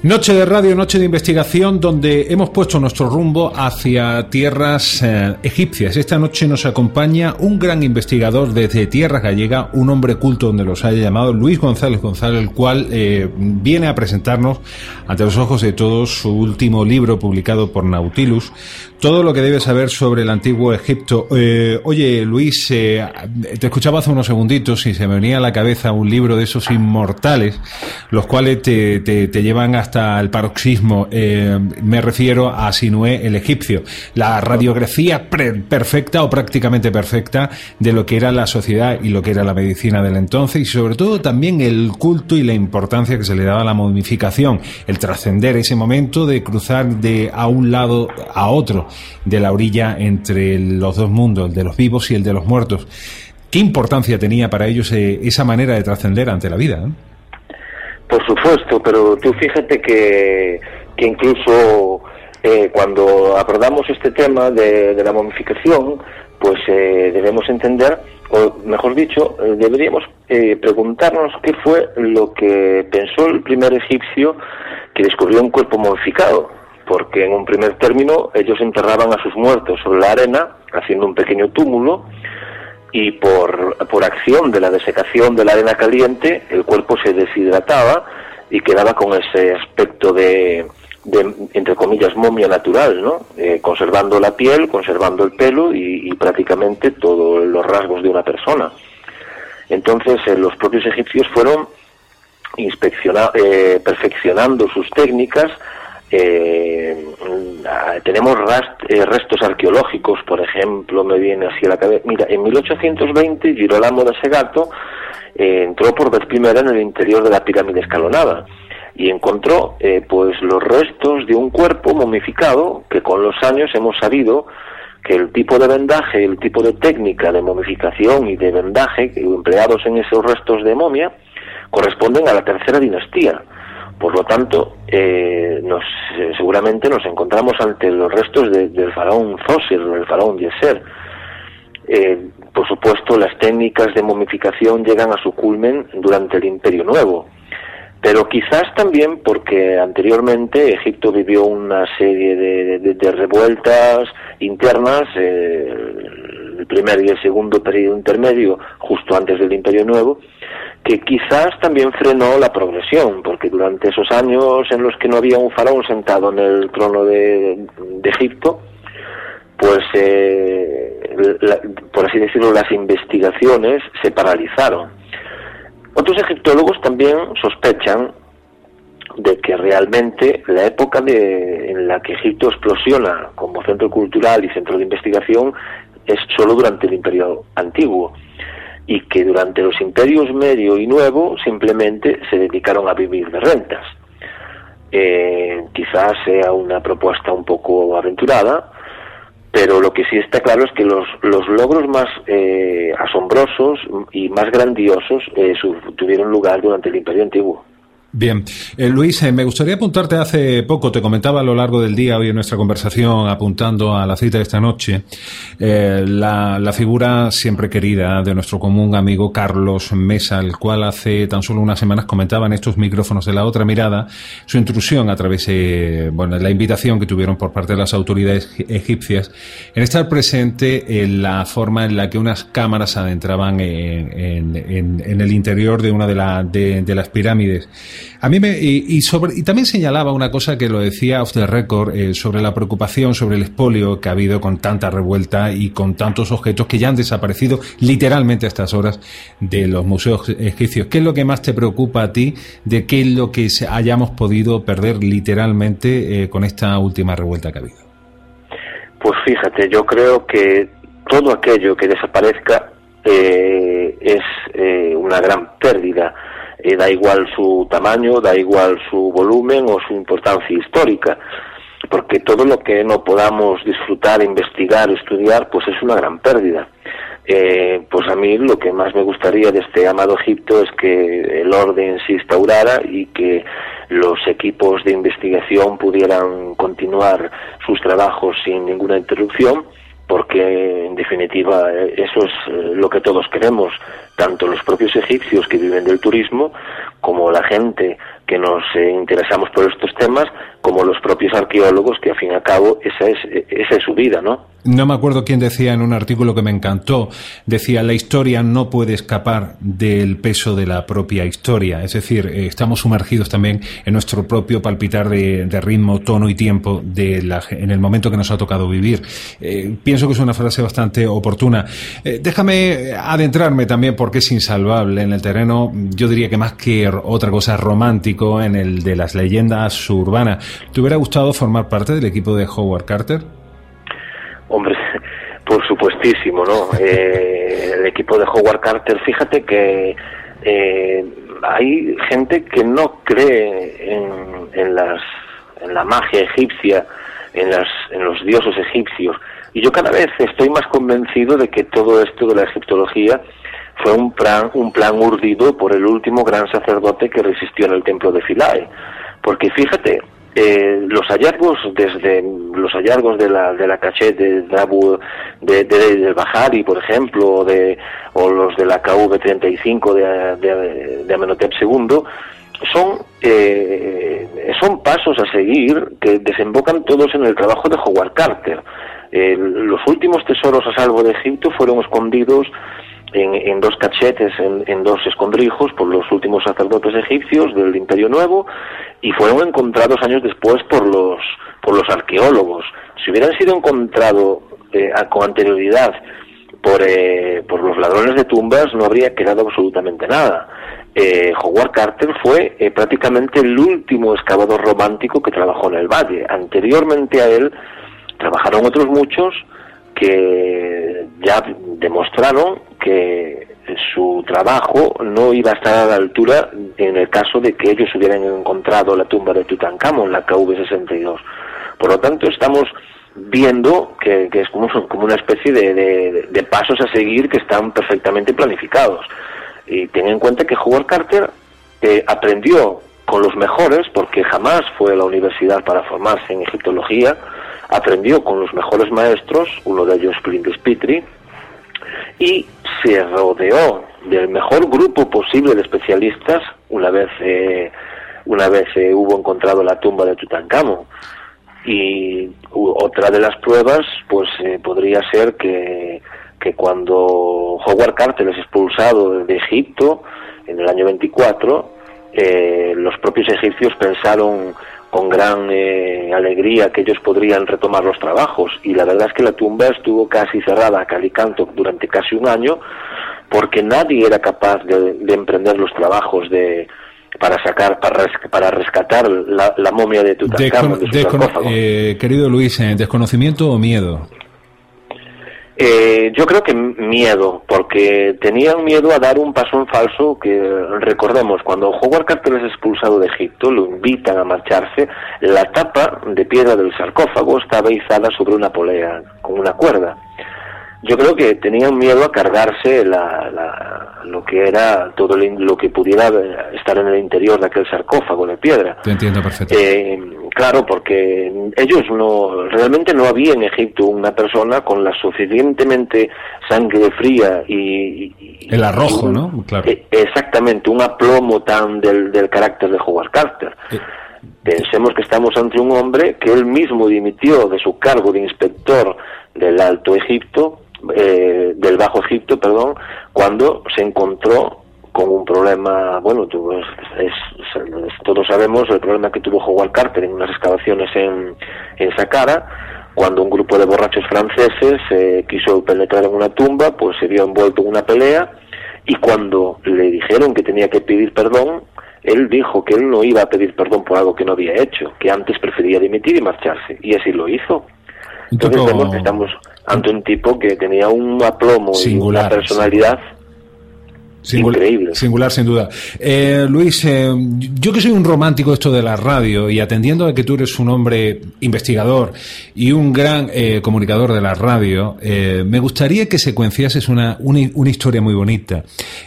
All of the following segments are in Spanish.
Noche de radio, noche de investigación, donde hemos puesto nuestro rumbo hacia tierras eh, egipcias. Esta noche nos acompaña un gran investigador desde Tierras Gallega, un hombre culto donde los haya llamado, Luis González González, el cual eh, viene a presentarnos ante los ojos de todos su último libro publicado por Nautilus, todo lo que debe saber sobre el antiguo Egipto. Eh, oye, Luis, te escuchaba hace unos segunditos y se me venía a la cabeza un libro de esos inmortales, los cuales te, te, te llevan a hasta el paroxismo. Eh, me refiero a Sinué el egipcio. La radiografía perfecta o prácticamente perfecta de lo que era la sociedad y lo que era la medicina del entonces y sobre todo también el culto y la importancia que se le daba a la momificación, el trascender ese momento de cruzar de a un lado a otro de la orilla entre los dos mundos, el de los vivos y el de los muertos. ¿Qué importancia tenía para ellos eh, esa manera de trascender ante la vida? Eh? Por supuesto, pero tú fíjate que, que incluso eh, cuando abordamos este tema de, la momificación, pues eh, debemos entender, o mejor dicho, eh, deberíamos preguntarnos qué fue lo que pensó el primer egipcio que descubrió un cuerpo momificado, porque en un primer término ellos enterraban a sus muertos sobre la arena, haciendo un pequeño túmulo, y por, por acción de la desecación de la arena caliente el cuerpo se deshidrataba y quedaba con ese aspecto de, de entre comillas, momia natural, ¿no? Eh, conservando la piel, conservando el pelo y, prácticamente todos los rasgos de una persona. Entonces, eh, los propios egipcios fueron inspecciona, eh, perfeccionando sus técnicas eh, tenemos eh, restos arqueológicos, por ejemplo, me viene así a la cabeza. Mira, en 1820 Girolamo da Segato eh, entró por vez primera en el interior de la pirámide escalonada y encontró eh, pues los restos de un cuerpo momificado que con los años hemos sabido que el tipo de vendaje, el tipo de técnica de momificación y de vendaje empleados en esos restos de momia corresponden a la tercera dinastía por lo tanto, eh, nos, eh, seguramente nos encontramos ante los restos del faraón Zoser, del faraón Yeser. Eh, por supuesto, las técnicas de momificación llegan a su culmen durante el Imperio Nuevo, pero quizás también porque anteriormente Egipto vivió una serie de, revueltas internas, el primer y el segundo periodo intermedio, justo antes del Imperio Nuevo, que quizás también frenó la progresión, porque durante esos años en los que no había un faraón sentado en el trono de, Egipto, pues, eh, por así decirlo, las investigaciones se paralizaron. Otros egiptólogos también sospechan de que realmente la época de, en la que Egipto explosiona como centro cultural y centro de investigación es solo durante el Imperio Antiguo y que durante los imperios medio y nuevo simplemente se dedicaron a vivir de rentas. Eh, quizás sea una propuesta un poco aventurada, pero lo que sí está claro es que los, los logros más eh, asombrosos y más grandiosos eh, tuvieron lugar durante el Imperio Antiguo. Bien, eh, Luis, eh, me gustaría apuntarte hace poco, te comentaba a lo largo del día hoy en nuestra conversación, apuntando a la cita de esta noche, eh, la, figura siempre querida de nuestro común amigo Carlos Mesa, el cual hace tan solo unas semanas comentaba en estos micrófonos de la otra mirada su intrusión a través de bueno, la invitación que tuvieron por parte de las autoridades egipcias en estar presente en la forma en la que unas cámaras adentraban en, el interior de una de, de las pirámides. A mí me, y, sobre, y también señalaba una cosa que lo decía off the record eh, sobre la preocupación sobre el expolio que ha habido con tanta revuelta y con tantos objetos que ya han desaparecido literalmente a estas horas de los museos egipcios. ¿Qué es lo que más te preocupa a ti de qué es lo que hayamos podido perder literalmente eh, con esta última revuelta que ha habido? Pues fíjate, yo creo que todo aquello que desaparezca eh, es una gran pérdida eh, da igual su tamaño, da igual su volumen o su importancia histórica, porque todo lo que no podamos disfrutar, investigar, estudiar, pues es una gran pérdida. Eh, pues a mí lo que más me gustaría de este amado Egipto es que el orden se instaurara y que los equipos de investigación pudieran continuar sus trabajos sin ninguna interrupción porque en definitiva eh, eso es eh, lo que todos queremos, tanto los propios egipcios que viven del turismo como la gente que nos eh, interesamos por estos temas, como los propios arqueólogos, que al fin y al cabo esa es, esa es su vida, ¿no? No me acuerdo quién decía en un artículo que me encantó, decía, la historia no puede escapar del peso de la propia historia, es decir, eh, estamos sumergidos también en nuestro propio palpitar de, ritmo, tono y tiempo de la, en el momento que nos ha tocado vivir. Eh, pienso que es una frase bastante oportuna. déjame adentrarme también, porque es insalvable en el terreno, yo diría que más que otra cosa romántico, en el de las leyendas urbanas. ¿Te hubiera gustado formar parte del equipo de Howard Carter? Hombre, por supuestísimo, ¿no? Eh, el equipo de Howard Carter, fíjate que eh, hay gente que no cree en, las, en la magia egipcia, en, las, en los dioses egipcios. Y yo cada vez estoy más convencido de que todo esto de la egiptología fue un plan, un plan urdido por el último gran sacerdote que resistió en el templo de Philae. Porque fíjate, eh, los hallazgos desde los hallazgos de la de la cachet de Dabu de, de, Bahari por ejemplo de o los de la KV35 de, de, de Amenhotep II son eh, son pasos a seguir que desembocan todos en el trabajo de Howard Carter. Eh, los últimos tesoros a salvo de Egipto fueron escondidos en, dos cachetes, en, dos escondrijos por los últimos sacerdotes egipcios del Imperio Nuevo y fueron encontrados años después por los, por los arqueólogos. Si hubieran sido encontrados eh, con anterioridad por, eh, por los ladrones de tumbas no habría quedado absolutamente nada. Eh, Howard Carter fue prácticamente el último excavador romántico que trabajó en el valle. Anteriormente a él trabajaron otros muchos que ya demostraron que su trabajo no iba a estar a la altura en el caso de que ellos hubieran encontrado la tumba de Tutankamón, la KV62. Por lo tanto, estamos viendo que, es como, como, una especie de, pasos a seguir que están perfectamente planificados. Y ten en cuenta que Howard Carter eh, aprendió con los mejores, porque jamás fue a la universidad para formarse en egiptología, aprendió con los mejores maestros, uno de ellos Clint Spitry, y se rodeó del mejor grupo posible de especialistas una vez eh, una vez eh, hubo encontrado la tumba de Tutankamón. Y otra de las pruebas pues eh, podría ser que, que cuando Howard Carter es expulsado de Egipto en el año 24 los propios egipcios pensaron con gran eh, alegría que ellos podrían retomar los trabajos. Y la verdad es que la tumba estuvo casi cerrada a calicanto durante casi un año porque nadie era capaz de, emprender los trabajos de para sacar para, para rescatar la, momia de Tutankamón eh, querido Luis desconocimiento o miedo eh, yo creo que miedo, porque tenían miedo a dar un paso en falso que, recordemos, cuando Howard Carter es expulsado de Egipto, lo invitan a marcharse, la tapa de piedra del sarcófago estaba izada sobre una polea, con una cuerda yo creo que tenían miedo a cargarse la, lo que era todo lo que pudiera estar en el interior de aquel sarcófago de piedra. Te entiendo perfectamente. Eh, claro, porque ellos no, realmente no había en Egipto una persona con la suficientemente sangre fría y... el arrojo, ¿no? Claro. Eh, exactamente, un aplomo tan del, del carácter de Howard Carter. Eh, Pensemos que estamos ante un hombre que él mismo dimitió de su cargo de inspector del Alto Egipto eh, del Bajo Egipto, perdón, cuando se encontró con un problema, bueno, todos sabemos el problema que tuvo Howard Carter en unas excavaciones en, en Saqqara, cuando un grupo de borrachos franceses eh, quiso penetrar en una tumba, pues se vio envuelto en una pelea y cuando le dijeron que tenía que pedir perdón, él dijo que él no iba a pedir perdón por algo que no había hecho, que antes prefería dimitir y marcharse, y así lo hizo. Entonces vemos que estamos ante un tipo que tenía un aplomo y una personalidad Increíble. Singular, sin duda. Eh, Luis, eh, yo que soy un romántico esto de la radio y atendiendo a que tú eres un hombre investigador y un gran eh, comunicador de la radio, me gustaría que secuenciases una, una, historia muy bonita.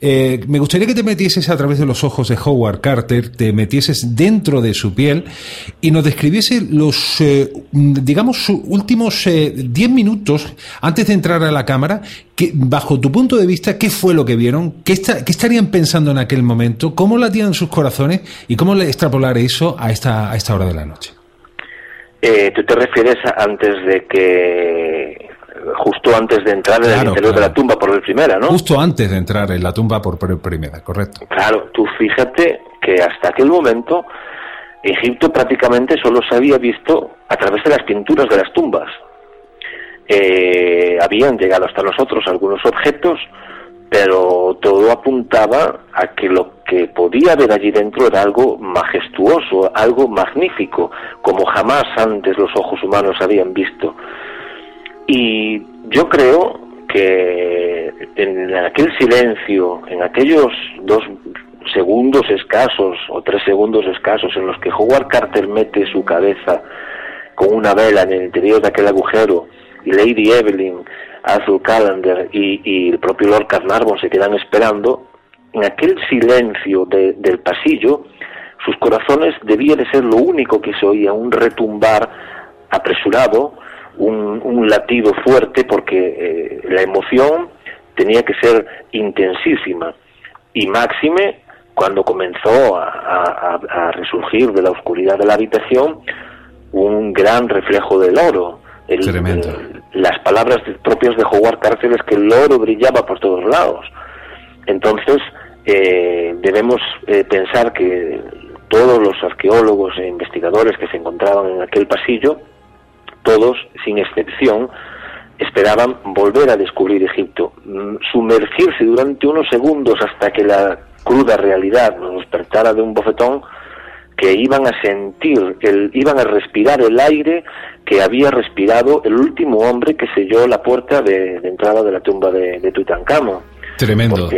me gustaría que te metieses a través de los ojos de Howard Carter, te metieses dentro de su piel y nos describiese los, digamos, últimos 10 minutos antes de entrar a la cámara bajo tu punto de vista, ¿qué fue lo que vieron? ¿Qué, está, ¿Qué estarían pensando en aquel momento? ¿Cómo latían sus corazones? ¿Y cómo extrapolar eso a esta, a esta hora de la noche? Eh, ¿Tú te refieres a antes de que justo antes de entrar en el interior de la tumba por vez primera, ¿no? Justo antes de entrar en la tumba por primera, correcto. Claro, tú fíjate que hasta aquel momento Egipto prácticamente solo se había visto a través de las pinturas de las tumbas. Eh, habían llegado hasta nosotros algunos objetos, pero todo apuntaba a que lo que podía haber allí dentro era algo majestuoso, algo magnífico, como jamás antes los ojos humanos habían visto. Y yo creo que en aquel silencio, en aquellos dos segundos escasos o tres segundos escasos en los que Howard Carter mete su cabeza con una vela en el interior de aquel agujero Lady Evelyn, Arthur Callender y, el propio Lord Carnarvon se quedan esperando, en aquel silencio del pasillo, sus corazones debía de ser lo único que se oía, un retumbar apresurado, un, latido fuerte, porque eh, la emoción tenía que ser intensísima. Y máxime cuando comenzó a, resurgir de la oscuridad de la habitación un gran reflejo del oro. Las palabras propias de Howard Carter es que el oro brillaba por todos lados. Entonces, eh, debemos eh, pensar que todos los arqueólogos e investigadores que se encontraban en aquel pasillo, todos, sin excepción, esperaban volver a descubrir Egipto, mm, sumergirse durante unos segundos hasta que la cruda realidad nos despertara de un bofetón que iban a sentir, el, iban a respirar el aire que había respirado el último hombre que selló la puerta de, entrada de la tumba de, de Tutankamón. Tremendo.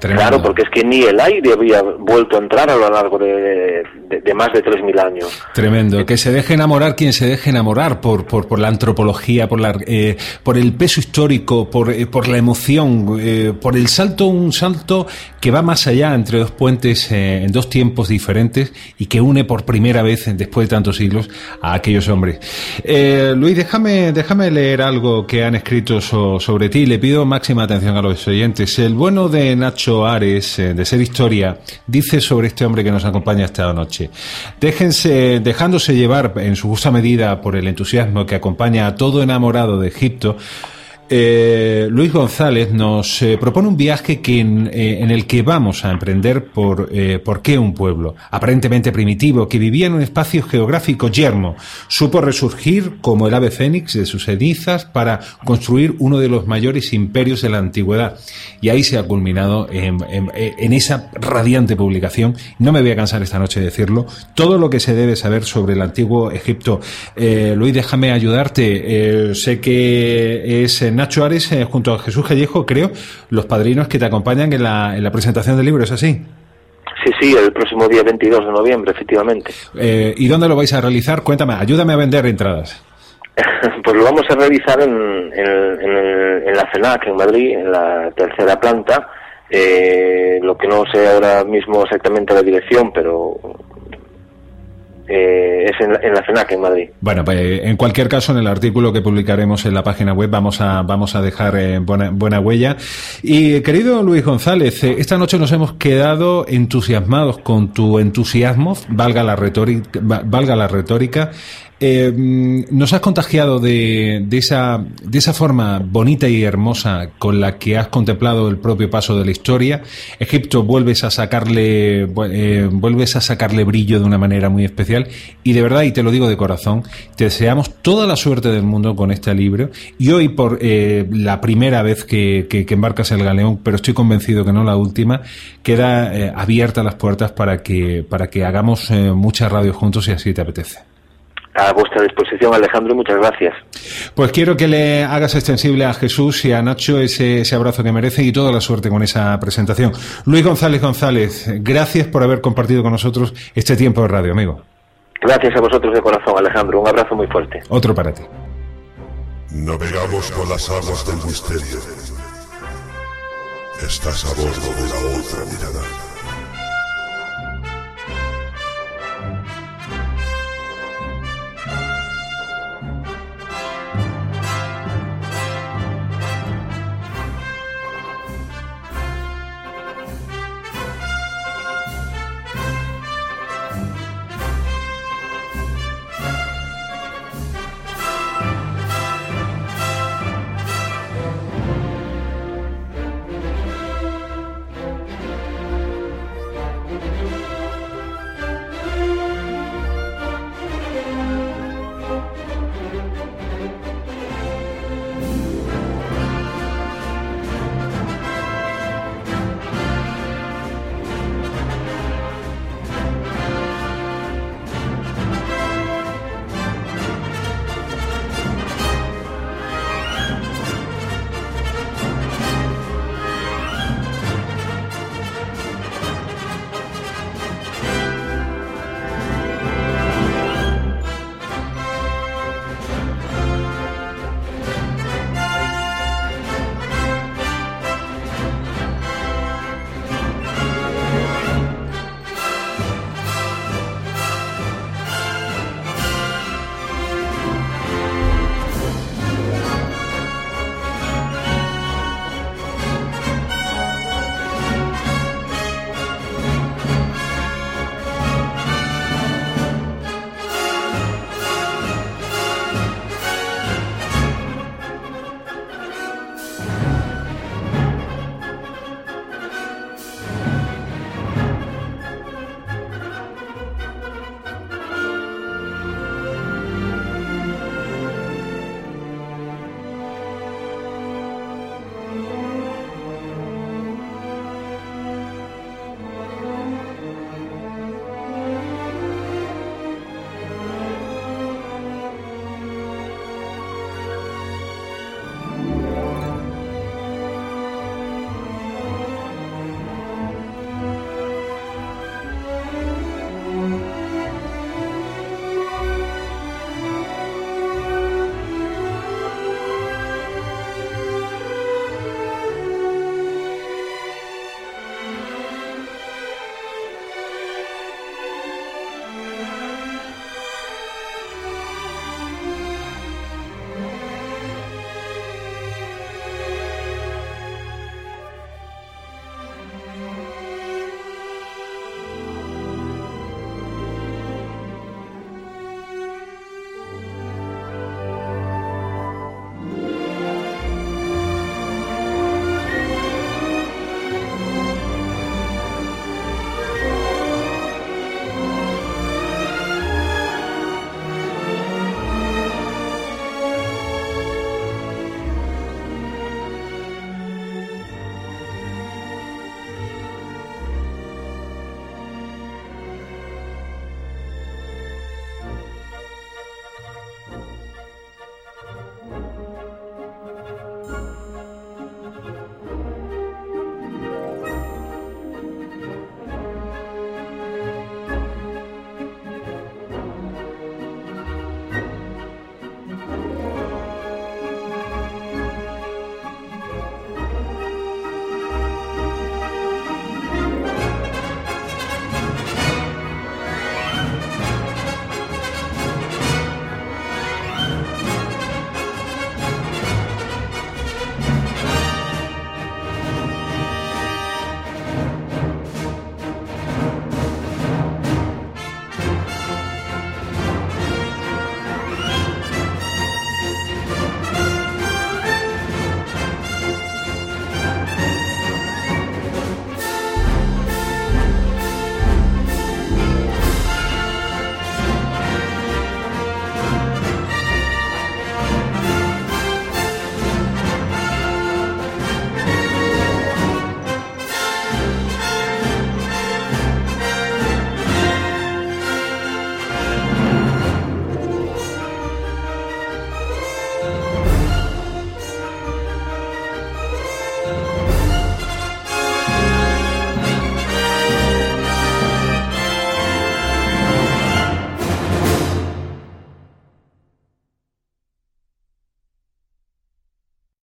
Claro, porque es que ni el aire había vuelto a entrar a lo largo de, más de 3.000 años. Tremendo. Que se deje enamorar quien se deje enamorar por, por, por la antropología, por, la, eh, por el peso histórico, por, eh, por la emoción, eh, por el salto, un salto que va más allá entre dos puentes en dos tiempos diferentes y que une por primera vez después de tantos siglos a aquellos hombres. Luis, déjame, déjame leer algo que han escrito sobre ti. Le pido máxima atención a los oyentes. El bueno de Nacho Ares, eh, de Ser Historia, dice sobre este hombre que nos acompaña esta noche. Déjense, dejándose llevar en su justa medida por el entusiasmo que acompaña a todo enamorado de Egipto, eh, Luis González nos eh, propone un viaje que eh, en, el que vamos a emprender por, por qué un pueblo, aparentemente primitivo, que vivía en un espacio geográfico yermo, supo resurgir como el ave fénix de sus cenizas para construir uno de los mayores imperios de la antigüedad. Y ahí se ha culminado en, en esa radiante publicación. No me voy a cansar esta noche de decirlo. Todo lo que se debe saber sobre el antiguo Egipto. Luis, déjame ayudarte. sé que es en Nacho Ares eh, junto a Jesús Callejo, creo, los padrinos que te acompañan en la, en la presentación del libro, ¿es así? Sí, sí, el próximo día 22 de noviembre, efectivamente. Eh, ¿Y dónde lo vais a realizar? Cuéntame, ayúdame a vender entradas. pues lo vamos a realizar en, en, la CENAC, en Madrid, en la tercera planta. Eh, lo que no sé ahora mismo exactamente la dirección, pero eh, es en la, en en Madrid. Bueno, pues en cualquier caso, en el artículo que publicaremos en la página web vamos a, vamos a dejar eh, buena, buena huella. Y querido Luis González, eh, esta noche nos hemos quedado entusiasmados con tu entusiasmo, valga la retórica, valga la retórica eh, nos has contagiado de, esa, forma bonita y hermosa con la que has contemplado el propio paso de la historia. Egipto vuelves a sacarle, eh, vuelves a sacarle brillo de una manera muy especial. Y de verdad, y te lo digo de corazón, te deseamos toda la suerte del mundo con este libro. Y hoy por eh, la primera vez que, que, embarcas el galeón, pero estoy convencido que no la última, queda eh, abierta las puertas para que, para que hagamos muchas radios juntos si así te apetece a vuestra disposición, Alejandro, muchas gracias. Pues quiero que le hagas extensible a Jesús y a Nacho ese, ese abrazo que merece y toda la suerte con esa presentación. Luis González González, gracias por haber compartido con nosotros este tiempo de radio, amigo. Gracias a vosotros de corazón, Alejandro. Un abrazo muy fuerte. Otro para ti. Navegamos con las aguas del misterio. Estás a bordo de la otra mirada.